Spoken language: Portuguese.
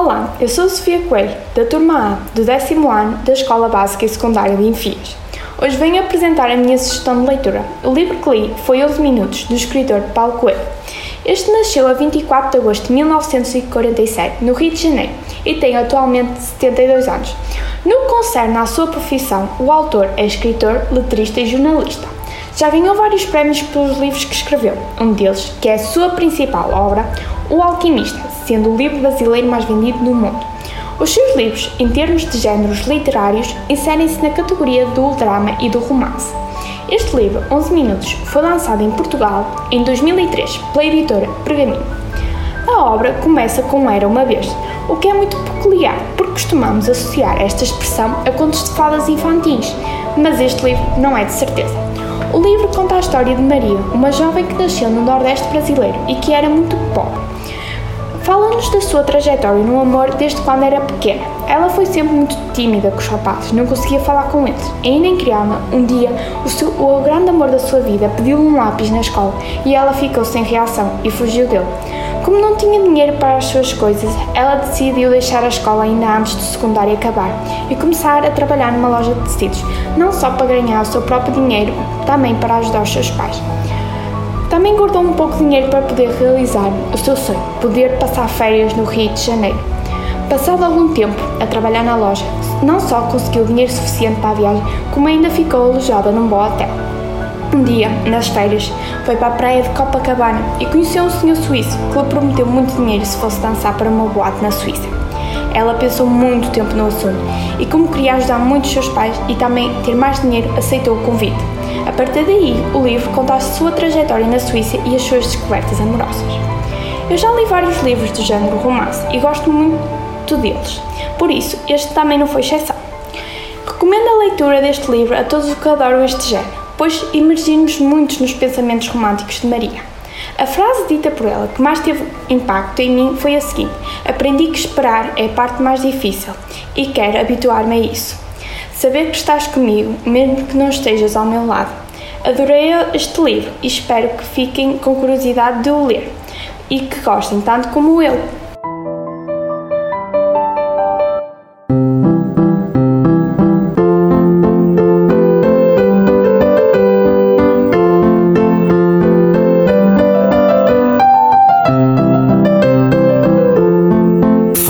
Olá, eu sou Sofia Coelho, da turma A do décimo ano da Escola Básica e Secundária de Enfias. Hoje venho apresentar a minha sugestão de leitura. O livro que li foi 11 Minutos, do escritor Paulo Coelho. Este nasceu a 24 de agosto de 1947, no Rio de Janeiro, e tem atualmente 72 anos. No que concerne à sua profissão, o autor é escritor, letrista e jornalista. Já ganhou vários prémios pelos livros que escreveu, um deles, que é a sua principal obra, O Alquimista, sendo o livro brasileiro mais vendido no mundo. Os seus livros, em termos de géneros literários, inserem-se na categoria do drama e do romance. Este livro, 11 Minutos, foi lançado em Portugal em 2003 pela editora Pergaminho. A obra começa com Era uma vez, o que é muito peculiar, porque costumamos associar esta expressão a contos de fadas infantis, mas este livro não é de certeza. O livro conta a história de Maria, uma jovem que nasceu no Nordeste brasileiro e que era muito pobre. Fala-nos da sua trajetória no amor desde quando era pequena. Ela foi sempre muito tímida com os rapazes, não conseguia falar com eles. Ainda em criança, um dia, o, seu, o grande amor da sua vida pediu-lhe um lápis na escola e ela ficou sem reação e fugiu dele. Como não tinha dinheiro para as suas coisas, ela decidiu deixar a escola ainda antes do secundário acabar e começar a trabalhar numa loja de tecidos, não só para ganhar o seu próprio dinheiro, também para ajudar os seus pais. Também guardou um pouco de dinheiro para poder realizar o seu sonho, poder passar férias no Rio de Janeiro. Passado algum tempo a trabalhar na loja, não só conseguiu dinheiro suficiente para a viagem, como ainda ficou alojada num bom hotel. Um dia, nas férias, foi para a praia de Copacabana e conheceu um senhor suíço que lhe prometeu muito dinheiro se fosse dançar para uma boate na Suíça. Ela pensou muito tempo no assunto e, como queria ajudar muito os seus pais e também ter mais dinheiro, aceitou o convite. A partir daí, o livro conta a sua trajetória na Suíça e as suas descobertas amorosas. Eu já li vários livros do género romance e gosto muito deles, por isso, este também não foi exceção. Recomendo a leitura deste livro a todos os que adoram este género, pois emergimos muitos nos pensamentos românticos de Maria. A frase dita por ela que mais teve impacto em mim foi a seguinte: Aprendi que esperar é a parte mais difícil e quero habituar-me a isso. Saber que estás comigo, mesmo que não estejas ao meu lado. Adorei este livro e espero que fiquem com curiosidade de o ler e que gostem tanto como eu.